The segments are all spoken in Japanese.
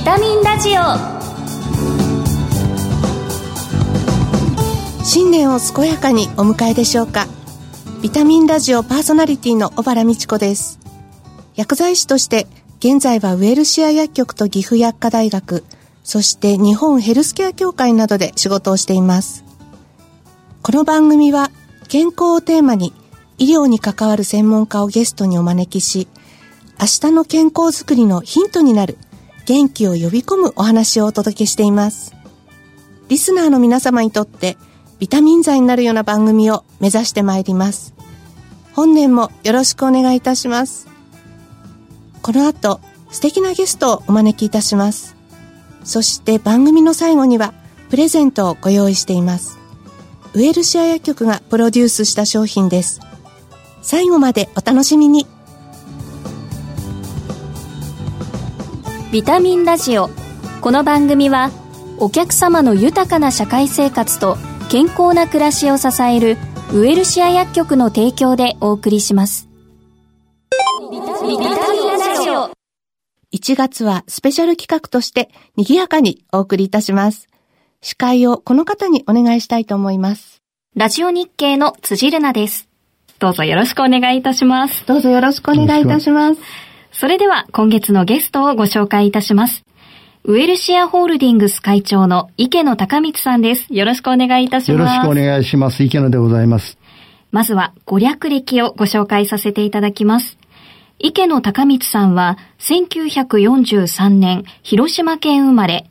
ビタミンラジオ。新年を健やかにお迎えでしょうか。ビタミンラジオパーソナリティの小原美智子です。薬剤師として現在はウェルシア薬局と岐阜薬科大学そして日本ヘルスケア協会などで仕事をしています。この番組は健康をテーマに医療に関わる専門家をゲストにお招きし明日の健康づくりのヒントになる元気を呼び込むお話をお届けしています。リスナーの皆様にとってビタミン剤になるような番組を目指してまいります。本年もよろしくお願いいたします。この後素敵なゲストをお招きいたします。そして番組の最後にはプレゼントをご用意しています。ウェルシア薬局がプロデュースした商品です。最後までお楽しみに。ビタミンラジオ。この番組はお客様の豊かな社会生活と健康な暮らしを支えるウエルシア薬局の提供でお送りします。ビタミンラジオ。1月はスペシャル企画として賑やかにお送りいたします。司会をこの方にお願いしたいと思います。ラジオ日経の辻るなです。どうぞよろしくお願いいたします。どうぞよろしくお願いいたしますそれでは今月のゲストをご紹介いたしますウェルシアホールディングス会長の池野隆光さんです。よろしくお願いいたします。よろしくお願いします。池野でございます。まずは、ご略歴をご紹介させていただきます。池野隆光さんは、1943年、広島県生まれ、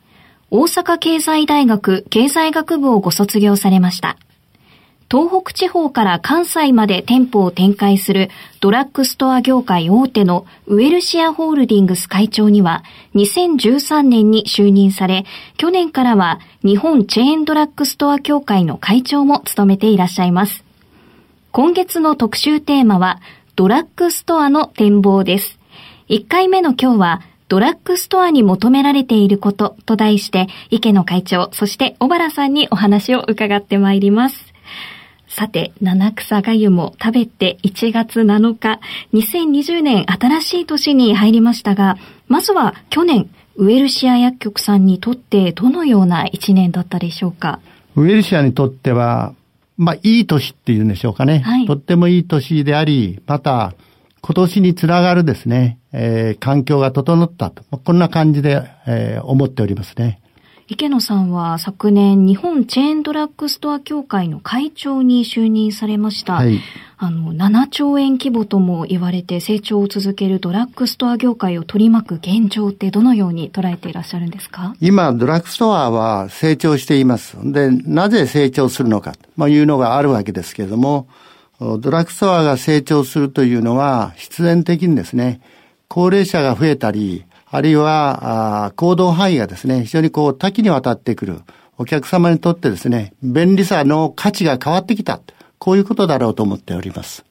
大阪経済大学経済学部をご卒業されました。東北地方から関西まで店舗を展開するドラッグストア業界大手のウェルシアホールディングス会長には2013年に就任され、去年からは日本チェーンドラッグストア協会の会長も務めていらっしゃいます。今月の特集テーマはドラッグストアの展望です。1回目の今日はドラッグストアに求められていることと題して池野会長、そして小原さんにお話を伺ってまいります。さて、七草がゆも食べて1月7日、2020年新しい年に入りましたが、まずは去年、ウェルシア薬局さんにとってどのような1年だったでしょうか？ウェルシアにとっては、まあ、いい年っていうんでしょうかね。はいとってもいい年であり、また、今年につながるですね、えー環境が整ったと。こんな感じで、えー思っておりますね。池野さんは昨年日本チェーンドラッグストア協会の会長に就任されました。はい。あの、7兆円規模とも言われて成長を続けるドラッグストア業界を取り巻く現状ってどのように捉えていらっしゃるんですか？今、ドラッグストアは成長しています。で、なぜ成長するのか、まあ、いうのがあるわけですけれども、ドラッグストアが成長するというのは、必然的にですね、高齢者が増えたり、あるいは、行動範囲がですね、非常にこう多岐にわたってくる。お客様にとってですね、便利さの価値が変わってきた。こういうことだろうと思っております。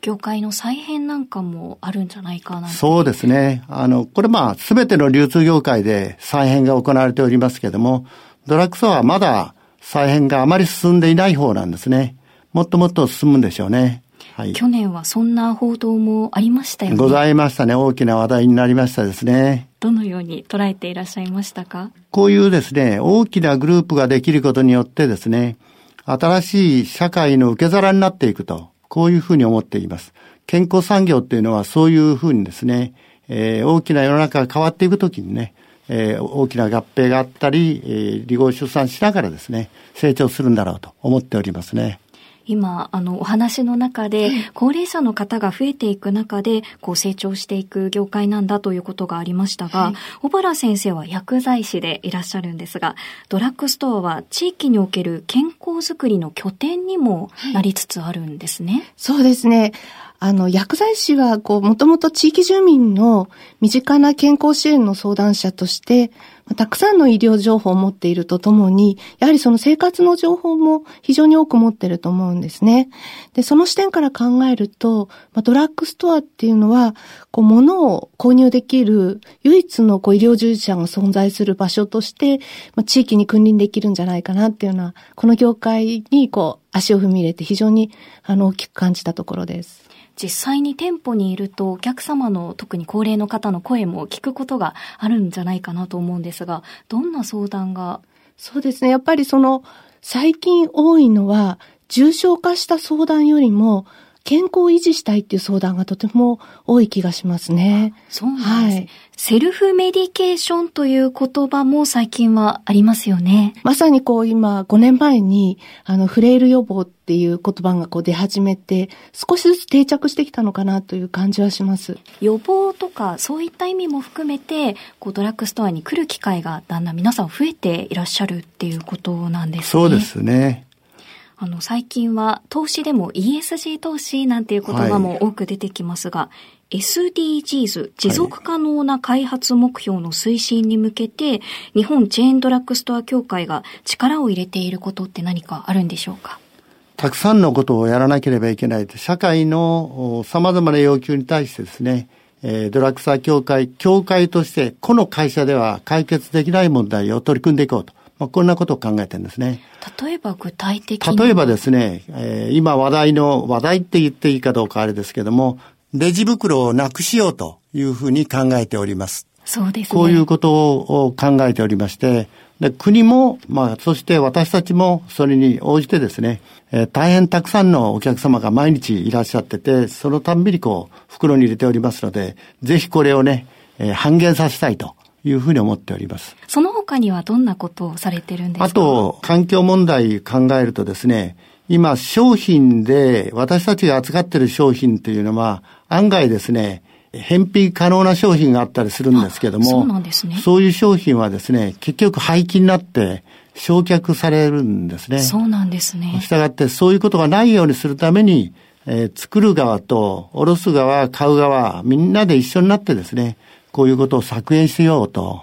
業界の再編なんかもあるんじゃないかなそうですね。あの、これまあ、すべての流通業界で再編が行われておりますけれども、ドラッグストアはまだ再編があまり進んでいない方なんですね。もっともっと進むんでしょうね。はい。去年はそんな報道もありましたよね。ございましたね。大きな話題になりましたですね。どのように捉えていらっしゃいましたか？こういうですね、大きなグループができることによってですね、新しい社会の受け皿になっていくと、こういうふうに思っています。健康産業っていうのはそういうふうにですね、えー大きな世の中が変わっていくときにね、えー大きな合併があったり、えー離合出産しながらですね、成長するんだろうと思っておりますね。今、あの、お話の中で、高齢者の方が増えていく中で、こう成長していく業界なんだということがありましたが、小原先生は薬剤師でいらっしゃるんですが、ドラッグストアは地域における健康づくりの拠点にもなりつつあるんですね。そうですね。あの、薬剤師は、こう、もともと地域住民の身近な健康支援の相談者として、まあたくさんの医療情報を持っているとともに、やはりその生活の情報も非常に多く持っていると思うんですね。で、その視点から考えると、まあ、ドラッグストアっていうのは、こう、物を購入できる唯一のこう医療従事者が存在する場所として、まあ、地域に君臨できるんじゃないかなっていうのは、この業界にこう、足を踏み入れて非常に、あの、大きく感じたところです。実際に店舗にいるとお客様の特に高齢の方の声も聞くことがあるんじゃないかなと思うんですが、どんな相談が？そうですね。やっぱりその、最近多いのは、重症化した相談よりも、健康を維持したいっていう相談がとても多い気がしますね。そうなんです、はい、セルフメディケーションという言葉も最近はありますよね。まさにこう今5年前にあのフレイル予防っていう言葉がこう出始めて少しずつ定着してきたのかなという感じはします。予防とかそういった意味も含めてこうドラッグストアに来る機会がだんだん皆さん増えていらっしゃるっていうことなんですね。そうですね。あの、最近は投資でも ESG 投資なんていう言葉も多く出てきますが、はい、SDGs、持続可能な開発目標の推進に向けて、日本チェーンドラッグストア協会が力を入れていることって何かあるんでしょうか？たくさんのことをやらなければいけない。社会の様々な要求に対してですね、えドラッグストア協会、協会として、この会社では解決できない問題を取り組んでいこうと。まあ、こんなことを考えてるんですね。例えば具体的に例えばですね、えー、今話題の、話題って言っていいかどうかあれですけども、レジ袋をなくしようというふうに考えております。そうですね。こういうことを考えておりまして、で国も、まあ、そして私たちもそれに応じてですね、えー、大変たくさんのお客様が毎日いらっしゃってて、そのたんびにこう、袋に入れておりますので、ぜひこれをね、えー、半減させたいというふうに思っております。その他にはどんなことをされてるんですか？あと、環境問題考えるとですね、今商品で私たちが扱っている商品というのは案外ですね、返品可能な商品があったりするんですけども、そうなんですね。そういう商品はですね、結局廃棄になって焼却されるんですね。そうなんですね。したがってそういうことがないようにするために、えー、作る側と卸す側、買う側、みんなで一緒になってですね、こういうことを削減しようと。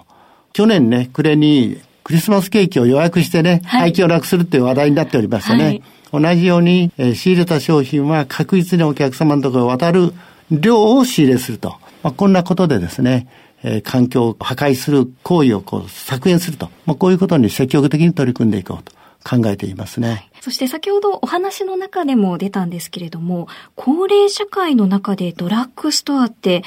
去年ね、暮れにクリスマスケーキを予約してね、はい、廃棄をなくするっていう話題になっておりましたね。はい、同じように、えー、仕入れた商品は確実にお客様のところに渡る量を仕入れすると。まあ、こんなことでですね、えー、環境を破壊する行為をこう削減すると。まあ、こういうことに積極的に取り組んでいこうと。考えていますね、はい。そして先ほどお話の中でも出たんですけれども、高齢社会の中でドラッグストアって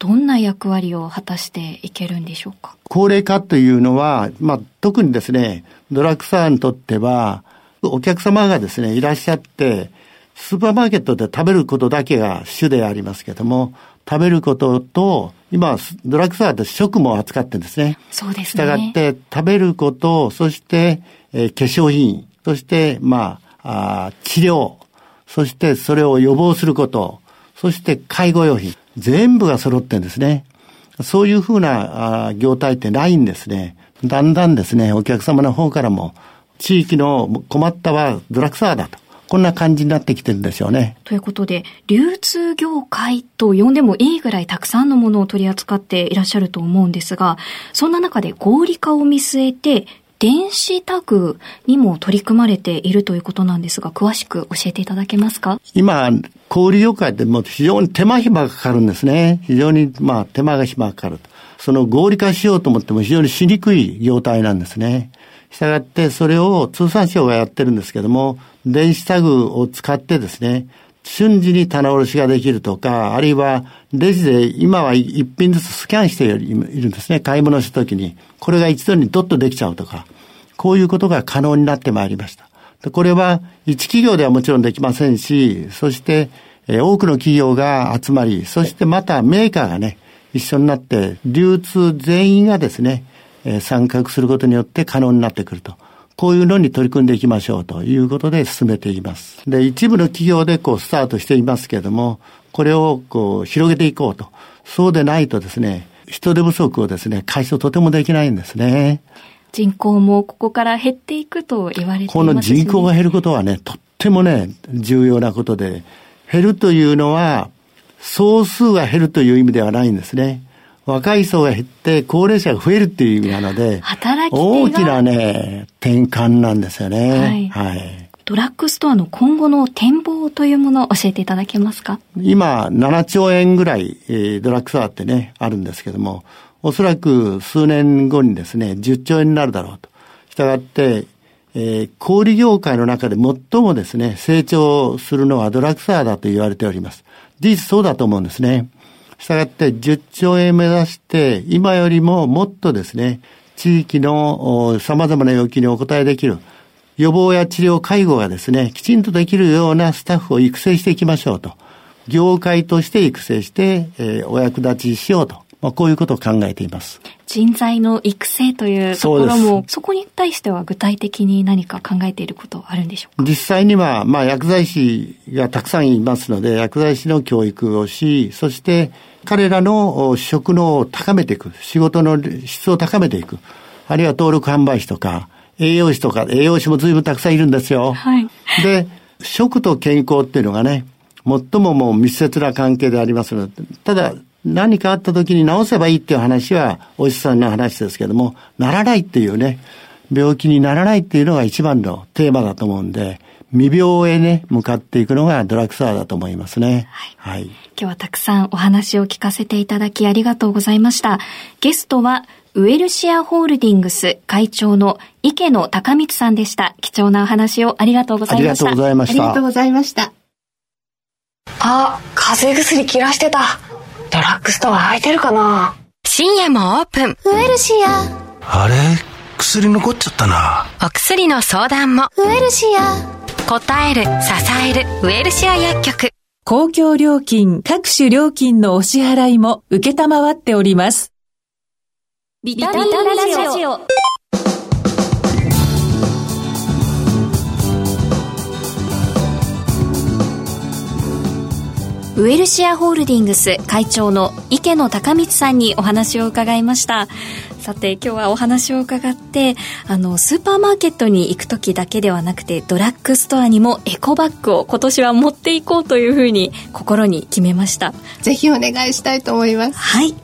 どんな役割を果たしていけるんでしょうか？高齢化というのは、まあ、特にですね、ドラッグストアにとっては、お客様がですね、いらっしゃって、スーパーマーケットで食べることだけが主でありますけども、食べることと、今、ドラッグストアで食も扱ってるんですね。そうですね。したがって、食べること、そして、えー、化粧品、そして、まああ、治療、そしてそれを予防すること、そして介護用品。全部が揃ってんですね。そういうふうな業態ってないんですね。だんだんですね、お客様の方からも、地域の困ったはドラッグストアだと。こんな感じになってきてるんですよね。ということで、流通業界と呼んでもいいぐらいたくさんのものを取り扱っていらっしゃると思うんですが、そんな中で合理化を見据えて、電子タグにも取り組まれているということなんですが、詳しく教えていただけますか？今、小売業界でも非常に手間暇がかかるんですね。非常に、まあ、手間が暇がかかる。その合理化しようと思っても非常にしにくい業態なんですね。したがって、それを通産省がやってるんですけども、電子タグを使ってですね、瞬時に棚卸しができるとか、あるいはレジで今は一品ずつスキャンしているんですね。買い物した時に。これが一度にドッとできちゃうとか、こういうことが可能になってまいりました。これは一企業ではもちろんできませんし、そして、多くの企業が集まり、そしてまたメーカーがね、一緒になって流通全員がですね、参画することによって可能になってくると。こういうのに取り組んでいきましょうということで進めています。で、一部の企業でこうスタートしていますけれども、これをこう広げていこうと。そうでないとですね、人手不足をですね、解消とてもできないんですね。人口もここから減っていくと言われています、ね、この人口が減ることはね、とってもね、重要なことで、減るというのは、総数が減るという意味ではないんですね。若い層が減って高齢者が増えるっていう意味なので、大きなね、転換なんですよね。はい。はい、ドラッグストアの今後の展望というものを教えていただけますか？今、7兆円ぐらい、えー、ドラッグストアってね、あるんですけども、おそらく数年後にですね、10兆円になるだろうと。したがって、えー、小売業界の中で最もですね、成長するのはドラッグストアだと言われております。事実そうだと思うんですね。したがって10兆円目指して、今よりももっとですね、地域の様々な要求にお応えできる。予防や治療、介護がですね、きちんとできるようなスタッフを育成していきましょうと。業界として育成して、えー、お役立ちしようと。まあ、こういうことを考えています。人材の育成というところも、そこに対しては具体的に何か考えていることあるんでしょうか？実際には、まあ、薬剤師がたくさんいますので、薬剤師の教育をし、そして彼らの職能を高めていく、仕事の質を高めていく、あるいは登録販売士とか、栄養士とか、栄養士も随分たくさんいるんですよ。はい。で、食と健康っていうのがね、最ももう密接な関係でありますので、ただ、何かあった時に治せばいいっていう話は、お医者さんの話ですけども、ならないっていうね、病気にならないっていうのが一番のテーマだと思うんで、未病へね、向かっていくのがドラッグストアだと思いますね。はい。はい、今日はたくさんお話を聞かせていただきありがとうございました。ゲストは、ウェルシアホールディングス会長の池野隆光さんでした。貴重なお話をありがとうございました。ありがとうございました。ありがとうございました。あ、風邪薬切らしてた。ドラッグストア空いてるかな？深夜もオープン。ウエルシア。あれ？薬残っちゃったな。お薬の相談も。ウエルシア。答える、支える、ウエルシア薬局。公共料金、各種料金のお支払いも受けたまわっております。ビタミンラジオ。ウェルシアホールディングス会長の池野隆光さんにお話を伺いました。さて今日はお話を伺ってあのスーパーマーケットに行く時だけではなくてドラッグストアにもエコバッグを今年は持っていこうというふうに心に決めました。ぜひお願いしたいと思います。はい。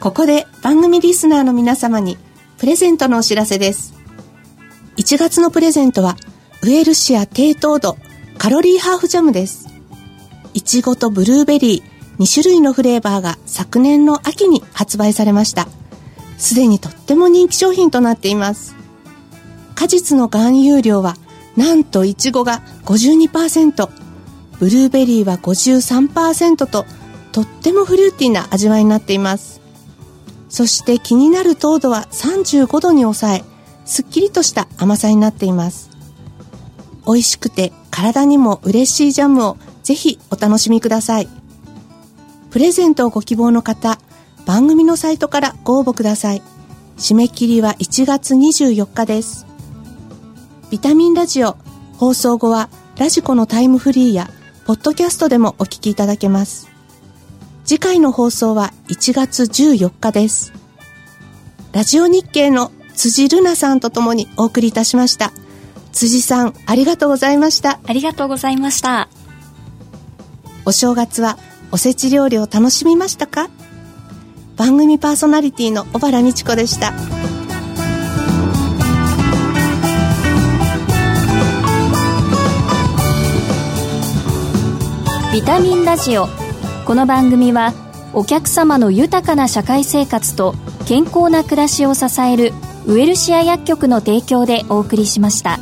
ここで番組リスナーの皆様にプレゼントのお知らせです。1月のプレゼントはウエルシア低糖度カロリーハーフジャムですいちごとブルーベリー2種類のフレーバーが昨年の秋に発売されました。すでにとっても人気商品となっています。果実の含有量はなんといちごが52%、ブルーベリーは53%ととってもフルーティーな味わいになっています。そして気になる糖度は35度に抑え、すっきりとした甘さになっています。美味しくて体にも嬉しいジャムをぜひお楽しみください。プレゼントをご希望の方、番組のサイトからご応募ください。締め切りは1月24日です。ビタミンラジオ放送後はラジコのタイムフリーやポッドキャストでもお聞きいただけます。次回の放送は1月14日です。ラジオ日経の辻るなさんとともにお送りいたしました。辻さん、ありがとうございました。ありがとうございました。お正月はおせち料理を楽しみましたか？番組パーソナリティの小原美智子でした。ビタミンラジオ。この番組はお客様の豊かな社会生活と健康な暮らしを支えるウエルシア薬局の提供でお送りしました。